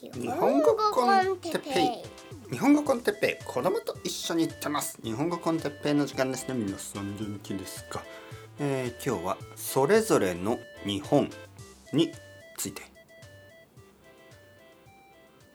日本語コンテッペイ。日本語コンテッペイ。子供と一緒に行ってます日本語コンテッペイの時間ですね。皆さん元気ですか、えー、今日はそれぞれの日本について。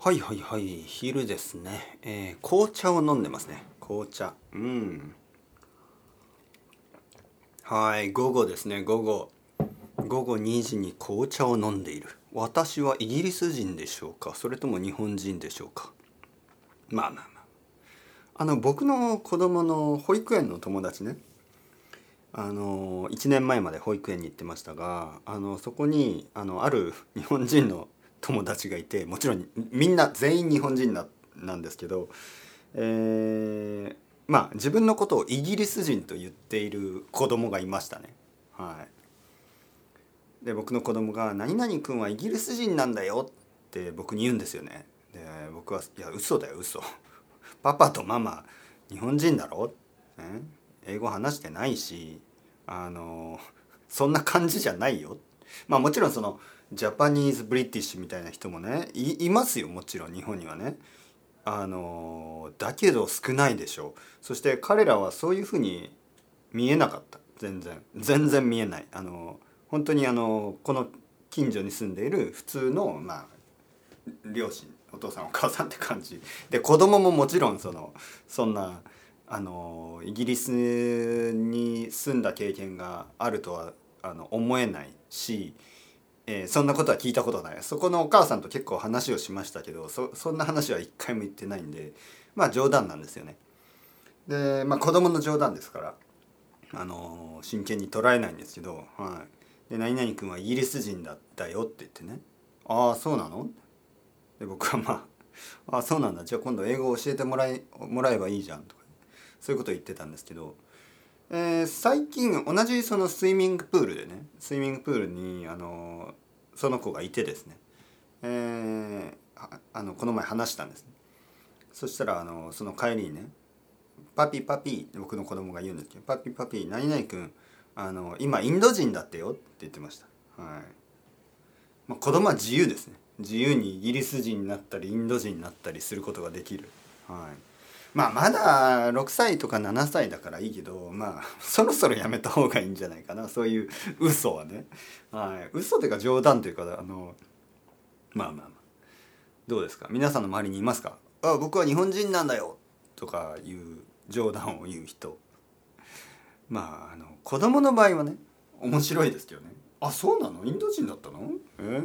はいはいはい。昼ですね、えー、紅茶を飲んでますね。紅茶。うん。はい午後ですね。午後。午後2時に紅茶を飲んでいる。私はイギリス人でしょうか？それとも日本人でしょうか？まあまあまあ。あの僕の子供の保育園の友達ね。あの1年前まで保育園に行ってましたがあのそこにあのある日本人の友達がいてもちろんみんな全員日本人ななんですけど、えー、まあ自分のことをイギリス人と言っている子供がいましたね。はい、で僕の子供が「何々君はイギリス人なんだよ」って僕に言うんですよね。で僕は「いや嘘だよ嘘。パパとママ日本人だろ、ね、英語話してないしあのそんな感じじゃないよ」まあもちろんそのジャパニーズ・ブリティッシュみたいな人もねいますよもちろん日本にはね。あのだけど少ないでしょ。うそして彼らはそういうふうに見えなかった。全然。全然見えない。あの本当にあのこの近所に住んでいる普通のまあ両親お父さんお母さんって感じ。で子供ももちろんそのそんなあのイギリスに住んだ経験があるとはあの思えないし、えー、そんなことは聞いたことない。そこのお母さんと結構話をしましたけどそそんな話は一回も言ってないんでまあ冗談なんですよね。でまあ子供の冗談ですからあの真剣に捉えないんですけど、はい、で何々君はイギリス人だったよって言ってね。ああそうなの？で僕はまあああそうなんだ。じゃあ今度英語を教えてもらいもらえばいいじゃんとかそういうことを言ってたんですけど、えー、最近同じそのスイミングプールでねスイミングプールにあのその子がいてですね、えー、あのこの前話したんです、ね、そしたらあのその帰りにね「パピパピ」僕の子供が言うんですけど「パピパピ何々君あの今インド人だってよって言ってました、はい。まあ、子供は自由ですね。自由にイギリス人になったりインド人になったりすることができる、はい、まあまだ6歳とか7歳だからいいけどまあそろそろやめた方がいいんじゃないかな。そういう嘘はね、はい、嘘というか冗談というかあのまあまあまあ。どうですか？皆さんの周りにいますか？あ僕は日本人なんだよ。とかいう冗談を言う人。まああの子供の場合はね面白いですけどね。あそうなの？インド人だったの？えー、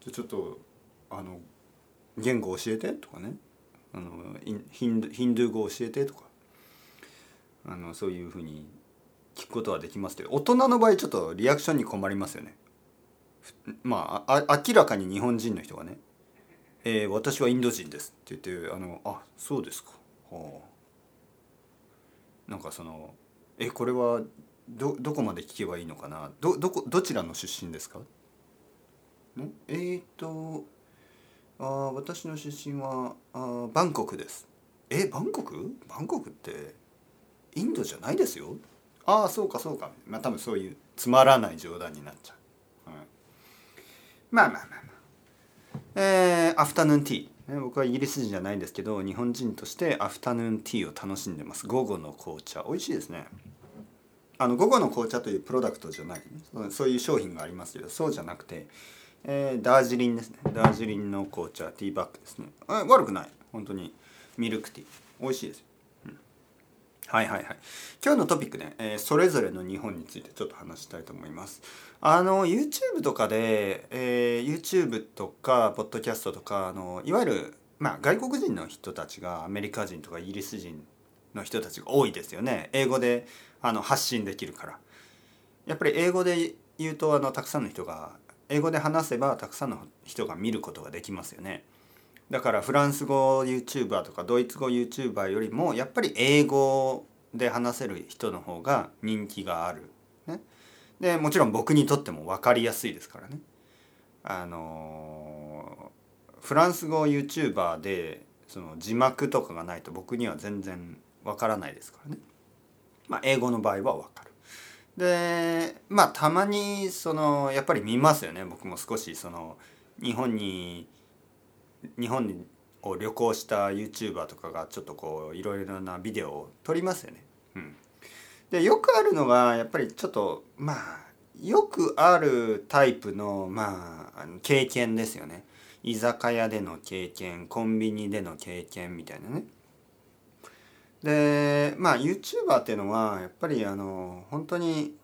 じゃちょっとあの言語教えて？とかね。あのヒンドヒンドゥー語教えて？とか。あのそういうふうに聞くことはできますけど。大人の場合ちょっとリアクションに困りますよね。まああ明らかに日本人の人がね「えー、私はインド人です」って言って「あのあそうですか」はあ。なんかそのえこれはどどこまで聞けばいいのかな？どどこどちらの出身ですか？ね？えー、っとあ私の出身はあバンコクです。えバンコク？バンコクってインドじゃないですよ？ああそうかそうか。まあ多分そういうつまらない冗談になっちゃう、はい、まあまあまあまあ。えー、アフタヌーンティー、ね、僕はイギリス人じゃないんですけど日本人としてアフタヌーンティーを楽しんでます。午後の紅茶。美味しいですね。あの午後の紅茶というプロダクトじゃない。そういう商品がありますけどそうじゃなくて、えー、ダージリンですね。ダージリンの紅茶ティーバッグですね。悪くない。本当にミルクティー。美味しいです、はいはいはい。今日のトピックね、えー、それぞれの日本についてちょっと話したいと思います。あの YouTube とかで、えー、YouTube とかポッドキャストとかあのいわゆるまあ外国人の人たちがアメリカ人とかイギリス人の人たちが多いですよね。英語であの発信できるから。やっぱり英語で言うとあのたくさんの人が英語で話せばたくさんの人が見ることができますよね。だからフランス語 YouTuber とかドイツ語 YouTuber よりもやっぱり英語で話せる人の方が人気がある、ね、でもちろん僕にとっても分かりやすいですからね。あのフランス語 YouTuber でその字幕とかがないと僕には全然わからないですからね。まあ、英語の場合はわかる。でまあたまにそのやっぱり見ますよね僕も少しその日本に日本を旅行した YouTuber とかがちょっとこういろいろなビデオを撮りますよね。うん、でよくあるのがやっぱりちょっとまあよくあるタイプのまあ経験ですよね。居酒屋での経験コンビニでの経験みたいなね。でまあ YouTuber っていうのはやっぱりあの本当に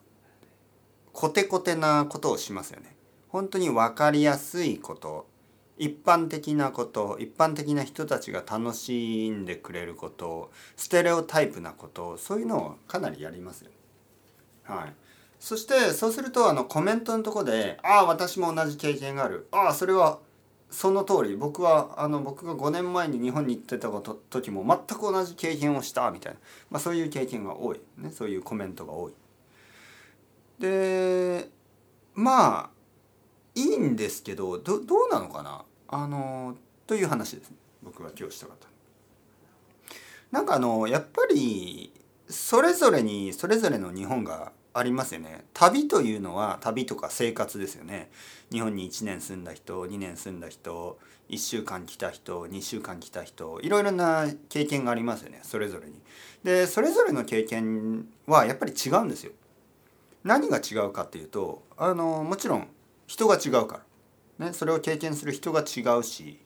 コテコテなことをしますよね。本当に分かりやすいこと一般的なこと一般的な人たちが楽しんでくれることステレオタイプなことそういうのをかなりやりますよ。ねはい、そしてそうするとあのコメントのとこで「ああ私も同じ経験がある」「ああそれはその通り僕はあの僕が5年前に日本に行ってたこと時も全く同じ経験をしたみたいな、まあ、そういう経験が多い、ね、そういうコメントが多い。でまあいいんですけどどどうなのかな？あのという話ですね僕が今日したかった。なんかあのやっぱりそれぞれにそれぞれの日本がありますよね。旅というのは旅とか生活ですよね。日本に1年住んだ人2年住んだ人1週間来た人2週間来た人いろいろな経験がありますよね。それぞれに。でそれぞれの経験はやっぱり違うんですよ。何が違うかっていうとあのもちろん人が違うから、ね、それを経験する人が違うし、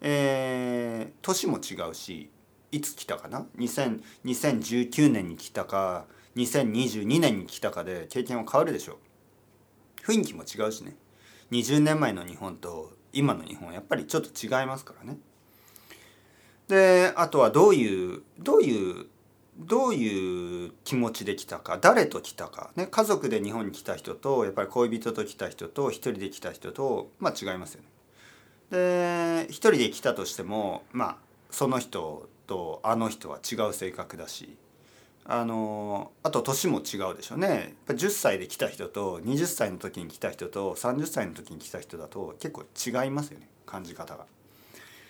えー、年も違うしいつ来たかな？2019年に来たか2022年に来たかで経験は変わるでしょう。雰囲気も違うしね。20年前の日本と今の日本はやっぱりちょっと違いますからね。であとはどういうどういうどういう気持ちで来たか誰と来たか、ね、家族で日本に来た人とやっぱり恋人と来た人と一人で来た人とまあ違いますよね。で一人で来たとしてもまあその人とあの人は違う性格だしあのあと年も違うでしょうね。10歳で来た人と20歳の時に来た人と30歳の時に来た人だと結構違いますよね。感じ方が。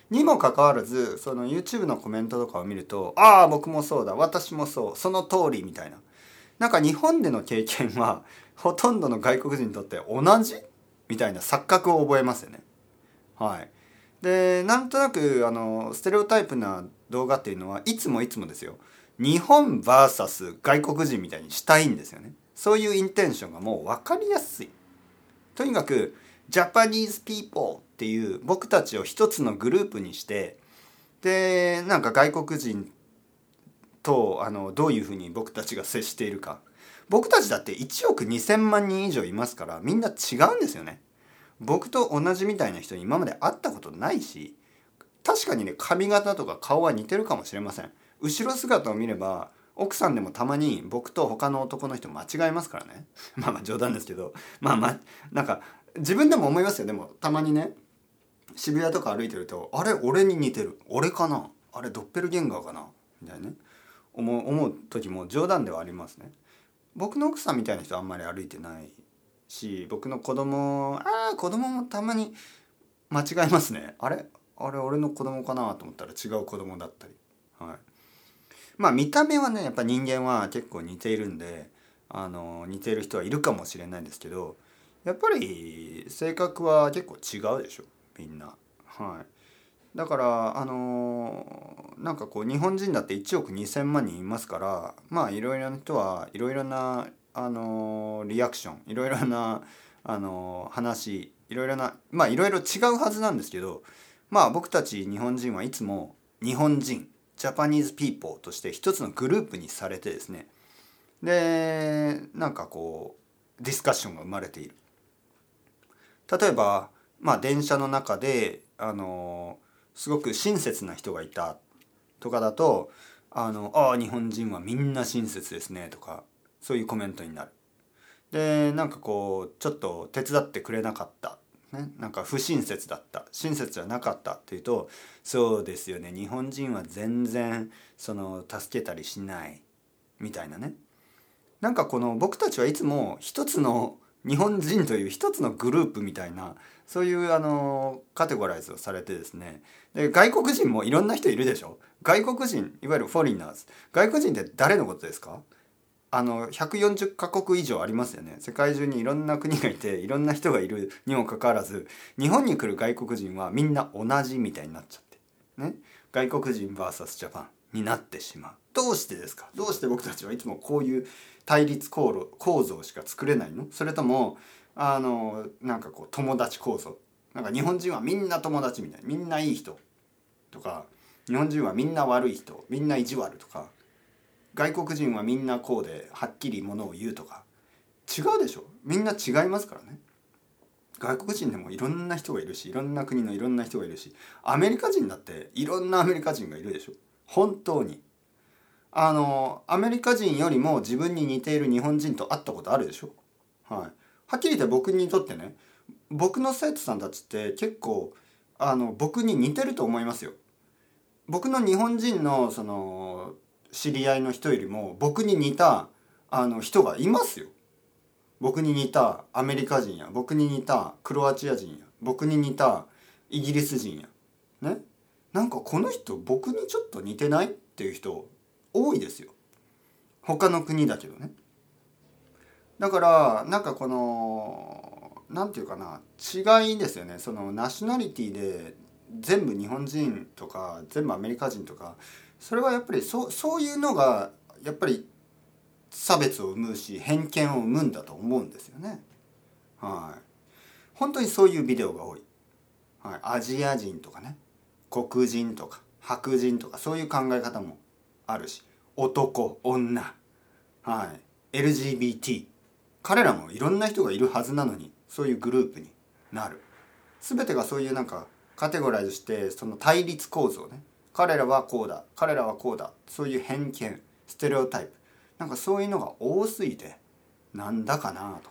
にもかかわらずその YouTube のコメントとかを見ると「ああ僕もそうだ。私もそう。その通り」みたいな。なんか日本での経験はほとんどの外国人にとって同じ？みたいな錯覚を覚えますよね。はい、でなんとなくあのステレオタイプな動画っていうのはいつもいつもですよ。日本 VS 外国人みたいにしたいんですよね。そういうインテンションがもう分かりやすい。とにかく Japanese people っていう僕たちを一つのグループにしてでなんか外国人とあのどういうふうに僕たちが接しているか僕たちだって1億2,000万人以上いますからみんな違うんですよね。僕と同じみたいな人に今まで会ったことないし確かにね髪型とか顔は似てるかもしれません。後ろ姿を見れば奥さんでもたまに僕と他の男の人間違えますからね。まあまあ冗談ですけど。まあまあなんか自分でも思いますよ。でもたまにね渋谷とか歩いてるとあれ俺に似てる。俺かな？あれドッペルゲンガーかな？みたいなね。思う思う時も冗談ではありますね。僕の奥さんみたいな人あんまり歩いてないし僕の子供ああ子供もたまに間違えますね。あれ？あれ俺の子供かな？と思ったら違う子供だったり。はい。まあ見た目はねやっぱ人間は結構似ているんであの似ている人はいるかもしれないんですけどやっぱり性格は結構違うでしょみんな。はい、だからあの、なんかこう日本人だって1億2,000万人いますからまあいろいろな人はいろいろな、あの、リアクションいろいろな、あの、話いろいろなまあいろいろ違うはずなんですけどまあ僕たち日本人はいつも日本人Japanese people として一つのグループにされてですねでなんかこうディスカッションが生まれている。例えば、まあ、電車の中であのすごく親切な人がいたとかだと「あのあ日本人はみんな親切ですね」とかそういうコメントになる。でなんかこうちょっと手伝ってくれなかった、ね、なんか不親切だった親切じゃなかったっていうとそうですよね。日本人は全然その助けたりしないみたいなね。なんかこの僕たちはいつも一つの日本人という一つのグループみたいなそういうあのカテゴライズをされてですね。で外国人もいろんな人いるでしょ。外国人いわゆるフォリナーズ。外国人って誰のことですか？あの140カ国以上ありますよね。世界中にいろんな国がいていろんな人がいるにもかかわらず日本に来る外国人はみんな同じみたいになっちゃって。ね。外国人 VS ジャパンになってしまう。どうしてですか？どうして僕たちはいつもこういう対立構造しか作れないの？それともあのなんかこう友達構造？なんか日本人はみんな友達みたいな。みんないい人とか日本人はみんな悪い人みんな意地悪とか外国人はみんなこうではっきりものを言うとか違うでしょ？みんな違いますからね。外国人でもいろんな人がいるしいろんな国のいろんな人がいるしアメリカ人だっていろんなアメリカ人がいるでしょ？本当に。あのアメリカ人よりも自分に似ている日本人と会ったことあるでしょ？はい。はっきり言って僕にとってね僕の生徒さんたちって結構あの僕に似てると思いますよ。僕の日本人のその知り合いの人よりも僕に似たあの人がいますよ。僕に似たアメリカ人や僕に似たクロアチア人や僕に似たイギリス人や。ね？なんかこの人僕にちょっと似てない？っていう人多いですよ。他の国だけどね。だからなんかこの何て言うかな違いですよね。そのナショナリティで全部日本人とか全部アメリカ人とかそれはやっぱりそそういうのがやっぱり差別を生むし偏見を生むんだと思うんですよね。はい、本当にそういうビデオが多い。はい、アジア人とかね。黒人とか白人とかそういう考え方もあるし。男女、はい、LGBT 彼らもいろんな人がいるはずなのにそういうグループになる。全てがそういうなんかカテゴライズしてその対立構造ね。彼らはこうだ彼らはこうだそういう偏見ステレオタイプ。なんかそういうのが多すぎてなんだかなと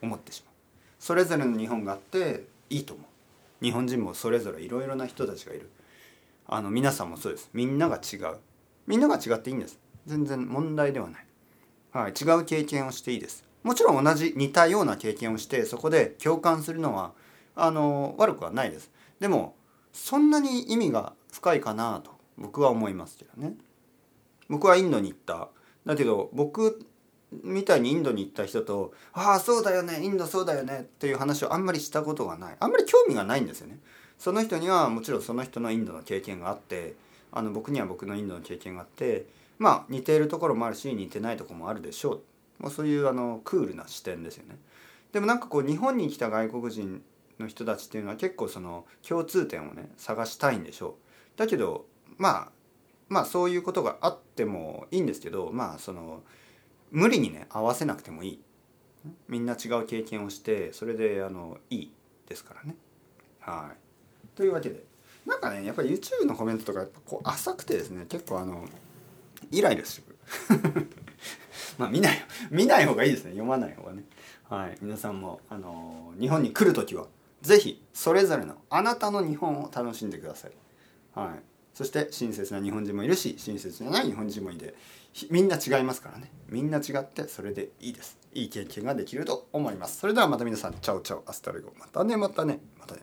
思ってしまう。それぞれの日本があっていいと思う。日本人もそれぞれいろいろな人たちがいる。あの皆さんもそうです。みんなが違う。みんなが違っていいんです。全然問題ではない、はい、違う経験をしていいです。もちろん同じ似たような経験をしてそこで共感するのはあの悪くはないです。でもそんなに意味が深いかなと僕は思いますけどね。僕はインドに行った。だけど僕みたいにインドに行った人と「ああそうだよねインドそうだよね」っていう話をあんまりしたことがない。あんまり興味がないんですよね。その人にはもちろんその人のインドの経験があってあの僕には僕のインドの経験があってまあ似ているところもあるし似てないところもあるでしょう、まあ、そういうあのクールな視点ですよね。でもなんかこう日本に来た外国人の人たちっていうのは結構その共通点をね探したいんでしょう。だけどまあまあそういうことがあってもいいんですけどまあその無理にね合わせなくてもいい。みんな違う経験をしてそれであのいいですからね。はい。というわけでなんかねやっぱり YouTube のコメントとかこう浅くてですね結構あのイライラする。まあ見ない見ない方がいいですね読まない方がね。はい、皆さんもあの日本に来る時は是非それぞれのあなたの日本を楽しんでください。はい、そして親切な日本人もいるし親切じゃない日本人もいてみんな違いますからね。みんな違ってそれでいいです。いい経験ができると思います。それではまた皆さん ciao ciao hasta luego またねまたねまたね。